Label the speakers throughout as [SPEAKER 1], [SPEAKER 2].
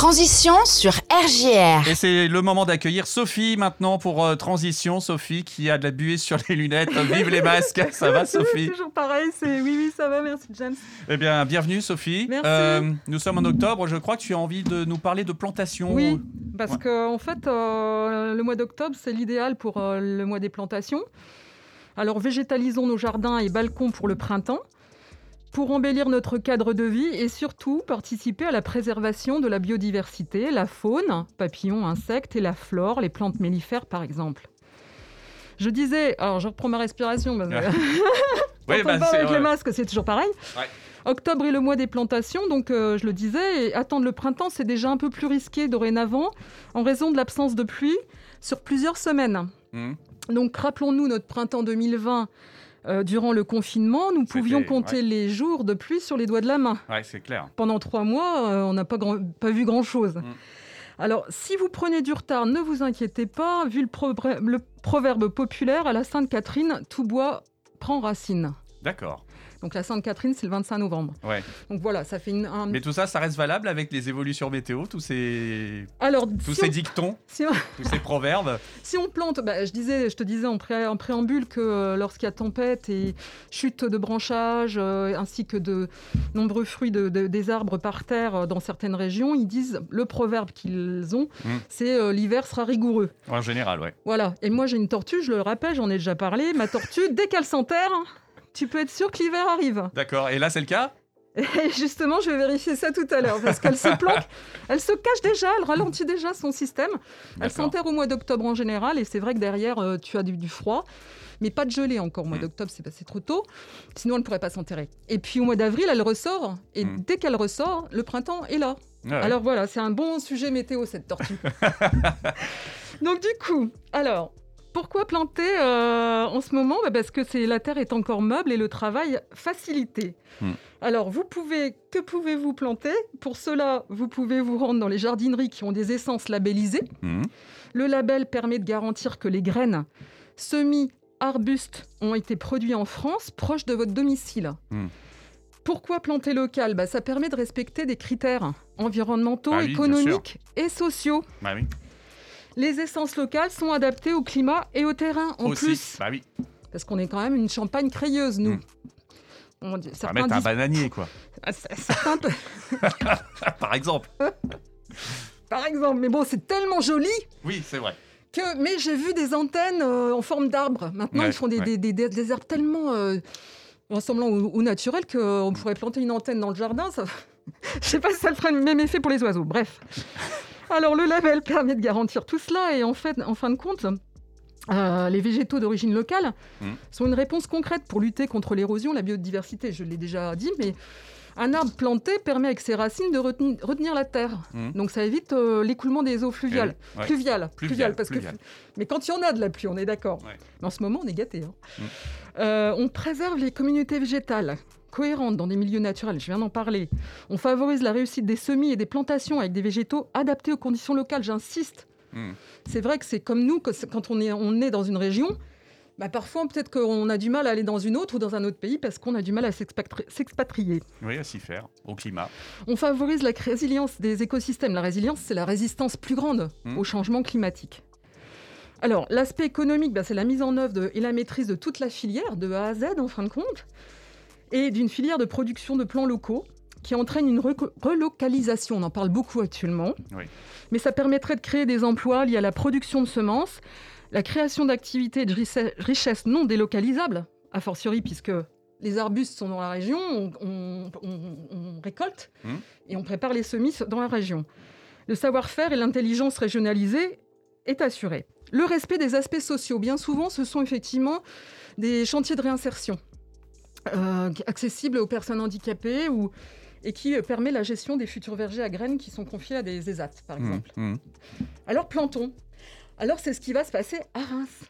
[SPEAKER 1] Transition sur RJR.
[SPEAKER 2] Et c'est le moment d'accueillir Sophie maintenant pour euh, Transition. Sophie qui a de la buée sur les lunettes. Vive les masques. Ça va Sophie
[SPEAKER 3] Toujours pareil, c'est oui, oui, ça va, merci James.
[SPEAKER 2] Eh bien, bienvenue Sophie. Euh,
[SPEAKER 3] Merci.
[SPEAKER 2] nous sommes en octobre. Je crois que tu as envie de nous parler de plantation.
[SPEAKER 3] Oui, parce
[SPEAKER 2] Ouais.
[SPEAKER 3] que en fait, euh, le mois d'octobre, c'est l'idéal pour euh, le mois des plantations. Alors, végétalisons nos jardins et balcons pour le printemps, pour embellir notre cadre de vie et surtout participer à la préservation de la biodiversité, la faune, papillons, insectes et la flore, les plantes mellifères par exemple. Je disais, alors je reprends ma respiration, parce que-
[SPEAKER 2] Oui,
[SPEAKER 3] Quand on
[SPEAKER 2] bah,
[SPEAKER 3] avec
[SPEAKER 2] ouais.
[SPEAKER 3] les masques, c'est toujours pareil.
[SPEAKER 2] Ouais.
[SPEAKER 3] Octobre est le mois des plantations, donc euh, je le disais, et attendre le printemps, c'est déjà un peu plus risqué dorénavant, en raison de l'absence de pluie sur plusieurs semaines.
[SPEAKER 2] Mhm.
[SPEAKER 3] Donc rappelons-nous notre printemps 2020. Euh, durant le confinement, nous pouvions compter
[SPEAKER 2] ouais.
[SPEAKER 3] les jours de pluie sur les doigts de la main.
[SPEAKER 2] Ouais, c'est clair.
[SPEAKER 3] Pendant trois mois, euh, on n'a pas, vu grand-chose.
[SPEAKER 2] Mm.
[SPEAKER 3] Alors, si vous prenez du retard, ne vous inquiétez pas, vu le, le proverbe populaire, à la Sainte-Catherine, tout bois prend racine.
[SPEAKER 2] D'accord.
[SPEAKER 3] Donc la Sainte-Catherine, c'est le 25 novembre.
[SPEAKER 2] Ouais.
[SPEAKER 3] Donc voilà, ça fait une, un...
[SPEAKER 2] Mais tout ça, ça reste valable avec les évolutions météo, tous ces,
[SPEAKER 3] Alors,
[SPEAKER 2] tous
[SPEAKER 3] si,
[SPEAKER 2] ces
[SPEAKER 3] on,
[SPEAKER 2] dictons,
[SPEAKER 3] si on-
[SPEAKER 2] tous ces proverbes.
[SPEAKER 3] si on plante, bah, je, disais, je te disais en, pré- en préambule que euh, lorsqu'il y a tempête et chute de branchage, euh, ainsi que de nombreux fruits de, de- des arbres par terre euh, dans certaines régions, ils disent, le proverbe qu'ils ont,
[SPEAKER 2] Mm.
[SPEAKER 3] c'est l'hiver sera rigoureux.
[SPEAKER 2] En général, ouais.
[SPEAKER 3] Voilà. Et moi, j'ai une tortue, je le rappelle, j'en ai déjà parlé. Ma tortue, dès qu'elle s'enterre, tu peux être sûr que l'hiver arrive.
[SPEAKER 2] D'accord. Et là, c'est le cas
[SPEAKER 3] Et justement, je vais vérifier ça tout à l'heure parce qu'elle se planque, elle se cache déjà, elle ralentit déjà son système. Elle s'enterre au mois d'octobre en général et c'est vrai que derrière, euh, tu as du, du froid, mais pas de gelée encore. Au mois
[SPEAKER 2] Mm.
[SPEAKER 3] d'octobre, c'est passé trop tôt, sinon elle ne pourrait pas s'enterrer. Et puis au mois d'avril, elle ressort et
[SPEAKER 2] Mm.
[SPEAKER 3] dès qu'elle ressort, le printemps est là.
[SPEAKER 2] Ouais.
[SPEAKER 3] Alors voilà, c'est un bon sujet météo cette tortue. Donc du coup, alors. Pourquoi planter euh, en ce moment? Bah, Parce que c'est la terre est encore meuble et le travail facilité.
[SPEAKER 2] Hmm.
[SPEAKER 3] Alors, vous pouvez, que pouvez-vous planter? Pour cela, vous pouvez vous rendre dans les jardineries qui ont des essences labellisées.
[SPEAKER 2] Mhm.
[SPEAKER 3] Le label permet de garantir que les graines, semis, arbustes ont été produits en France, proche de votre domicile.
[SPEAKER 2] Hmm.
[SPEAKER 3] Pourquoi planter local? Bah, Ça permet de respecter des critères environnementaux,
[SPEAKER 2] Ah oui, bien
[SPEAKER 3] économiques et sociaux.
[SPEAKER 2] Bah oui.
[SPEAKER 3] Les essences locales sont adaptées au climat et au terrain en
[SPEAKER 2] Aussi.
[SPEAKER 3] plus.
[SPEAKER 2] Bah oui.
[SPEAKER 3] Parce qu'on est quand même une champagne crayeuse, nous.
[SPEAKER 2] Mm.
[SPEAKER 3] On dit-
[SPEAKER 2] On va mettre un bananier, quoi.
[SPEAKER 3] Ah, certains
[SPEAKER 2] Par exemple.
[SPEAKER 3] par exemple, mais bon, c'est tellement joli
[SPEAKER 2] Oui, c'est vrai.
[SPEAKER 3] que. Mais j'ai vu des antennes euh, en forme d'arbre. Maintenant,
[SPEAKER 2] Ouais,
[SPEAKER 3] ils font des,
[SPEAKER 2] ouais.
[SPEAKER 3] des, des- des- arbres tellement euh, ressemblants au, au naturel qu'on pourrait planter une antenne dans le jardin. Ça... Je sais pas si ça le ferait le même effet pour les oiseaux. Bref. Alors, le label permet de garantir tout cela et en fait, en fin de compte. euh, les végétaux d'origine locale
[SPEAKER 2] Mm.
[SPEAKER 3] sont une réponse concrète pour lutter contre l'érosion, la biodiversité. Je l'ai déjà dit, mais un arbre planté permet avec ses racines de retenir, retenir la terre.
[SPEAKER 2] Mm.
[SPEAKER 3] Donc ça évite euh, l'écoulement des eaux fluviales.
[SPEAKER 2] Ouais.
[SPEAKER 3] Pluviales,
[SPEAKER 2] Pluviales,
[SPEAKER 3] pluviales, parce
[SPEAKER 2] pluviales.
[SPEAKER 3] que mais quand il y en a de la pluie, on est d'accord.
[SPEAKER 2] Ouais.
[SPEAKER 3] Mais en ce moment, on est gâtés. hein.
[SPEAKER 2] Mm.
[SPEAKER 3] Euh, on préserve les communautés végétales cohérentes dans des milieux naturels, je viens d'en parler. On favorise la réussite des semis et des plantations avec des végétaux adaptés aux conditions locales, j'insiste.
[SPEAKER 2] Mm.
[SPEAKER 3] C'est vrai que c'est comme nous, que quand on est, on est dans une région, bah parfois peut-être qu'on a du mal à aller dans une autre ou dans un autre pays parce qu'on a du mal à s'expatri- s'expatrier.
[SPEAKER 2] Oui, à s'y faire. Au climat.
[SPEAKER 3] On favorise la résilience des écosystèmes. La résilience, c'est la résistance plus grande
[SPEAKER 2] Mm.
[SPEAKER 3] au changement climatique. Alors, l'aspect économique, bah, c'est la mise en œuvre de- et la maîtrise de toute la filière, de A à Z en fin de compte, et d'une filière de production de plants locaux qui entraîne une relocalisation. On en parle beaucoup actuellement.
[SPEAKER 2] Oui.
[SPEAKER 3] Mais ça permettrait de créer des emplois liés à la production de semences, la création d'activités et de richesse- richesses non délocalisables, a fortiori puisque les arbustes sont dans la région, on, on- on- on récolte
[SPEAKER 2] Mhm.
[SPEAKER 3] et on prépare les semis dans la région. Le savoir-faire et l'intelligence régionalisée est assuré. Le respect des aspects sociaux, bien souvent, ce sont effectivement des chantiers de réinsertion euh, accessibles aux personnes handicapées ou, et qui euh, permet la gestion des futurs vergers à graines qui sont confiés à des ESAT, par
[SPEAKER 2] Mm.
[SPEAKER 3] exemple.
[SPEAKER 2] Mm.
[SPEAKER 3] Alors plantons. Alors c'est ce qui va se passer à Reims.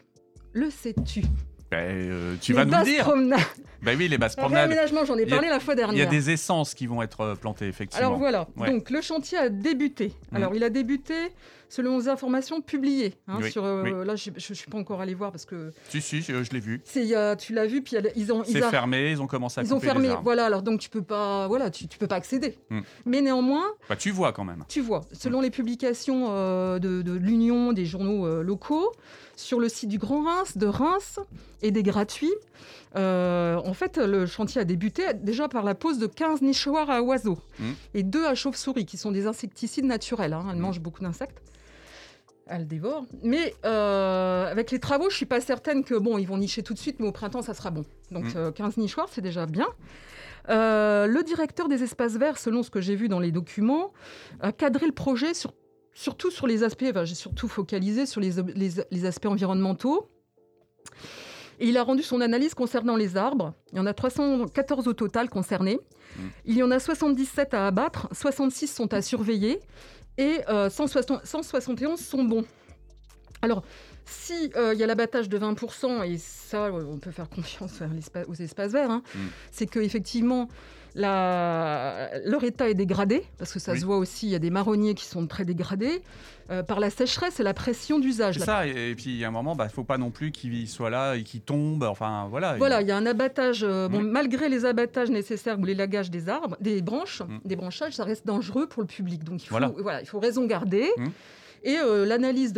[SPEAKER 3] Le sais-tu?
[SPEAKER 2] Ben, euh, tu
[SPEAKER 3] Les
[SPEAKER 2] vas nous dire.
[SPEAKER 3] promenades.
[SPEAKER 2] Ben oui, les basses promenades.
[SPEAKER 3] réaménagement, j'en ai
[SPEAKER 2] a-
[SPEAKER 3] parlé la fois
[SPEAKER 2] Il y a
[SPEAKER 3] dernière.
[SPEAKER 2] des essences qui vont être plantées, effectivement.
[SPEAKER 3] Alors voilà,
[SPEAKER 2] Ouais.
[SPEAKER 3] donc le chantier a débuté.
[SPEAKER 2] Mhm.
[SPEAKER 3] Alors il a débuté selon les informations publiées. hein,
[SPEAKER 2] Oui,
[SPEAKER 3] sur, euh,
[SPEAKER 2] oui.
[SPEAKER 3] Là, je ne suis pas encore allé voir parce que
[SPEAKER 2] Si, si, je, je l'ai vu.
[SPEAKER 3] a- tu l'as vu, puis ils ont,
[SPEAKER 2] C'est fermé, ils ont commencé à
[SPEAKER 3] ils ont
[SPEAKER 2] les
[SPEAKER 3] fermé. Voilà, alors donc tu peux pas, voilà, tu, tu peux pas accéder.
[SPEAKER 2] Mhm.
[SPEAKER 3] Mais néanmoins,
[SPEAKER 2] Bah, tu vois quand même.
[SPEAKER 3] tu vois, selon les publications euh, de, de l'Union des journaux euh, locaux, sur le site du Grand Reims, de Reims et des gratuits, euh, en fait, le chantier a débuté déjà par la pose de 15 nichoirs à oiseaux
[SPEAKER 2] Mhm.
[SPEAKER 3] et deux à chauves-souris, qui sont des insecticides naturels. hein. Elles
[SPEAKER 2] Mhm.
[SPEAKER 3] mangent beaucoup d'insectes. Elles dévorent. Mais euh, avec les travaux, je suis pas certaine que bon, ils vont nicher tout de suite, mais au printemps, ça sera bon. Donc
[SPEAKER 2] Mhm.
[SPEAKER 3] euh, 15 nichoirs, c'est déjà bien. Euh, le directeur des espaces verts, selon ce que j'ai vu dans les documents, a cadré le projet sur, surtout sur les aspects, enfin, j'ai surtout focalisé sur les, ob- les- les aspects environnementaux. Et il a rendu son analyse concernant les arbres. Il y en a 314 au total concernés.
[SPEAKER 2] Mm.
[SPEAKER 3] Il y en a 77 à abattre, 66 sont à surveiller et euh, 160 171 sont bons. Alors, si euh, il y a l'abattage de 20%, et ça, euh, on peut faire confiance aux espaces verts, hein,
[SPEAKER 2] Mm.
[SPEAKER 3] c'est qu'effectivement, la... leur état est dégradé, parce que ça
[SPEAKER 2] Oui.
[SPEAKER 3] se voit aussi, il y a des marronniers qui sont très dégradés, euh, par la sécheresse et la pression d'usage.
[SPEAKER 2] C'est ça, et, et puis il y a un moment, bah, faut pas non plus qu'il soit là et qu'il tombe. Enfin, voilà.
[SPEAKER 3] Voilà,
[SPEAKER 2] Il-
[SPEAKER 3] il y a un abattage. euh, bon, malgré les abattages nécessaires ou l'élagage des arbres, des branches,
[SPEAKER 2] Mm.
[SPEAKER 3] des branchages, ça reste dangereux pour le public. Donc il faut,
[SPEAKER 2] Voilà.
[SPEAKER 3] voilà. il faut raison garder.
[SPEAKER 2] Mm.
[SPEAKER 3] Et euh, l'analyse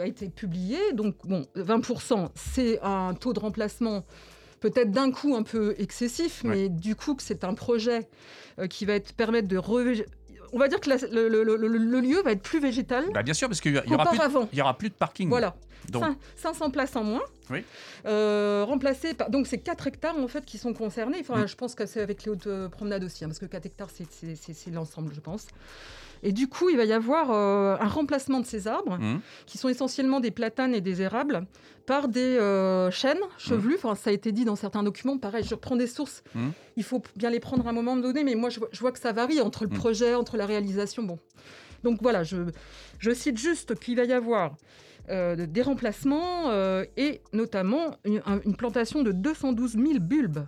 [SPEAKER 3] a été publiée. Donc bon, 20%, c'est un taux de remplacement peut-être d'un coup un peu excessif,
[SPEAKER 2] Ouais.
[SPEAKER 3] mais du coup que c'est un projet euh, qui va être, permettre de... On va dire que la- le, le- le- le- le lieu va être plus végétal
[SPEAKER 2] Bah, bien sûr, parce qu'il y, aura plus de-
[SPEAKER 3] qu'auparavant.
[SPEAKER 2] il y aura plus de parking.
[SPEAKER 3] Voilà.
[SPEAKER 2] Donc,
[SPEAKER 3] Cin- 500 places en moins.
[SPEAKER 2] Oui.
[SPEAKER 3] Euh, remplacées par. Donc, c'est 4 hectares en fait qui sont concernés. Enfin,
[SPEAKER 2] Mm.
[SPEAKER 3] je pense que c'est avec les hautes promenades aussi, hein, parce que 4 hectares, c'est l'ensemble, je pense. Et du coup, il va y avoir euh, un remplacement de ces arbres,
[SPEAKER 2] hum,
[SPEAKER 3] qui sont essentiellement des platanes et des érables, par des euh, chênes chevelus. Enfin, ça a été dit dans certains documents. Pareil, je reprends des sources.
[SPEAKER 2] Mm.
[SPEAKER 3] Il faut bien les prendre à un moment donné, mais moi, je vois, je vois que ça varie entre le projet, entre la réalisation. Bon. Donc voilà, je, je cite juste qu'il va y avoir euh, des remplacements euh, et notamment une, un- une plantation de 212 000 bulbes.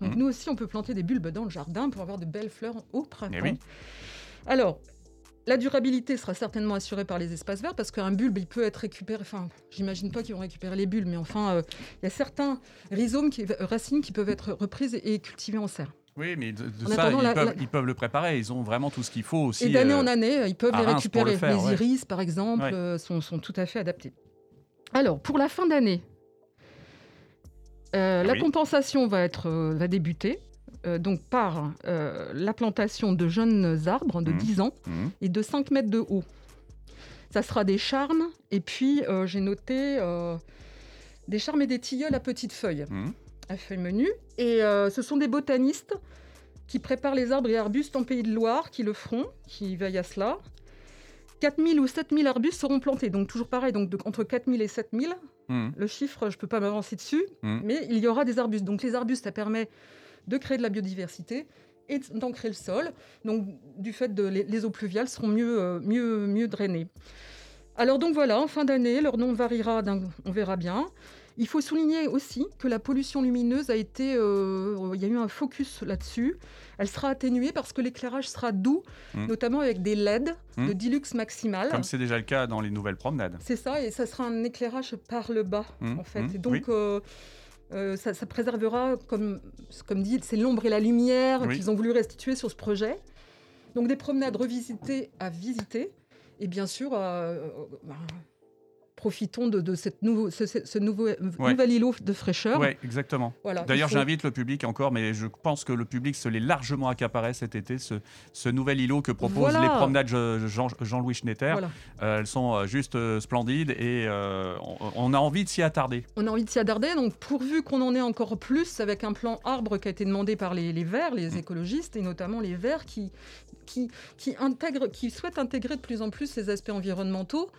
[SPEAKER 3] Donc nous aussi, on peut planter des bulbes dans le jardin pour avoir de belles fleurs au printemps.
[SPEAKER 2] Eh oui.
[SPEAKER 3] Alors, la durabilité sera certainement assurée par les espaces verts parce qu'un bulbe, il peut être récupéré. Enfin, j'imagine pas qu'ils vont récupérer les bulbes, mais enfin, euh, il y a certains rhizomes, qui, euh, racines qui peuvent être reprises et, cultivées en serre.
[SPEAKER 2] oui, mais de, ça, ils,
[SPEAKER 3] la-
[SPEAKER 2] peuvent,
[SPEAKER 3] la-
[SPEAKER 2] ils peuvent le préparer. Ils ont vraiment tout ce qu'il faut aussi.
[SPEAKER 3] Et d'année
[SPEAKER 2] euh,
[SPEAKER 3] en année, euh, ils peuvent les
[SPEAKER 2] le
[SPEAKER 3] récupérer.
[SPEAKER 2] faire,
[SPEAKER 3] les
[SPEAKER 2] ouais.
[SPEAKER 3] iris, par exemple,
[SPEAKER 2] Ouais.
[SPEAKER 3] euh, sont, sont tout à fait adaptés. Alors, pour la fin d'année, euh, la compensation va, être, va débuter. Euh, donc par euh, la plantation de jeunes arbres de
[SPEAKER 2] Mhm.
[SPEAKER 3] 10 ans
[SPEAKER 2] hum,
[SPEAKER 3] et de 5 mètres de haut. Ça sera des charmes, et puis euh, j'ai noté des charmes et des tilleuls à petites feuilles,
[SPEAKER 2] hum.
[SPEAKER 3] à feuilles menues. Et ce sont des botanistes qui préparent les arbres et arbustes en Pays de Loire, qui le feront, qui veillent à cela. 4000 ou 7000 arbustes seront plantés, donc toujours pareil, donc de- entre 4000 et 7000.
[SPEAKER 2] hum,
[SPEAKER 3] Le chiffre, je ne peux pas m'avancer dessus, mais il y aura des arbustes. Donc les arbustes, ça permet de créer de la biodiversité et d'ancrer le sol. Donc du fait de les, les eaux pluviales seront mieux, euh, mieux, mieux drainées. Alors donc voilà, en fin d'année, leur nom variera, on verra bien. Il faut souligner aussi que la pollution lumineuse a été, euh, il y a eu un focus là-dessus. Elle sera atténuée parce que l'éclairage sera doux,
[SPEAKER 2] Mm.
[SPEAKER 3] notamment avec des LED de Dilux maximal.
[SPEAKER 2] Comme c'est déjà le cas dans les nouvelles promenades.
[SPEAKER 3] C'est ça, et ça sera un éclairage par le bas,
[SPEAKER 2] Mm,
[SPEAKER 3] en fait. et donc,
[SPEAKER 2] oui.
[SPEAKER 3] euh, euh, ça, ça préservera, comme, comme dit, c'est l'ombre et la lumière
[SPEAKER 2] Oui.
[SPEAKER 3] qu'ils ont voulu restituer sur ce projet. Donc, des promenades revisitées à visiter. Et bien sûr, euh, bah, profitons de, de cette nouveau, ce, nouveau, nouvel îlot de fraîcheur.
[SPEAKER 2] Oui, exactement.
[SPEAKER 3] Voilà,
[SPEAKER 2] D'ailleurs,
[SPEAKER 3] faut-
[SPEAKER 2] j'invite le public encore, mais je pense que le public se l'est largement accaparé cet été, ce, ce nouvel îlot que proposent
[SPEAKER 3] Voilà.
[SPEAKER 2] les promenades Je- Jean- Jean-Louis Schnetter.
[SPEAKER 3] Voilà.
[SPEAKER 2] Euh, elles sont euh, juste euh, splendides et euh, on, on a envie de s'y attarder.
[SPEAKER 3] On a envie de s'y attarder, donc pourvu qu'on en ait encore plus avec un plan arbre qui a été demandé par les, les Verts, les
[SPEAKER 2] Mm.
[SPEAKER 3] écologistes, et notamment les Verts qui, qui, qui, souhaitent intégrer de plus en plus ces aspects environnementaux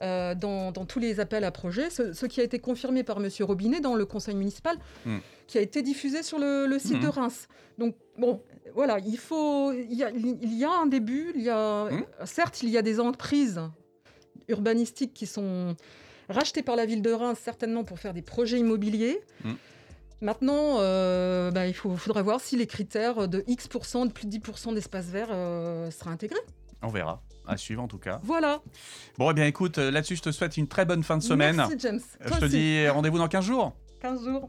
[SPEAKER 3] euh, dans, dans tous les appels à projets, ce, ce qui a été confirmé par M. Robinet dans le conseil municipal,
[SPEAKER 2] Mm.
[SPEAKER 3] qui a été diffusé sur le, le site de Reims. Donc, bon, voilà, il faut. Il y a, il y a un début, il y a,
[SPEAKER 2] Mm.
[SPEAKER 3] certes, il y a des emprises urbanistiques qui sont racheté par la ville de Reims certainement pour faire des projets immobiliers. Maintenant, euh, bah, il faut, faudra voir si les critères de X%, de plus de 10% d'espace vert euh, sera intégrés.
[SPEAKER 2] On verra. À suivre en tout cas.
[SPEAKER 3] Voilà.
[SPEAKER 2] Bon, eh bien écoute, euh, là-dessus, je te souhaite une très bonne fin de semaine.
[SPEAKER 3] Merci James.
[SPEAKER 2] Euh,
[SPEAKER 3] Toi
[SPEAKER 2] je te
[SPEAKER 3] aussi.
[SPEAKER 2] dis rendez-vous dans 15 jours.
[SPEAKER 3] 15 jours.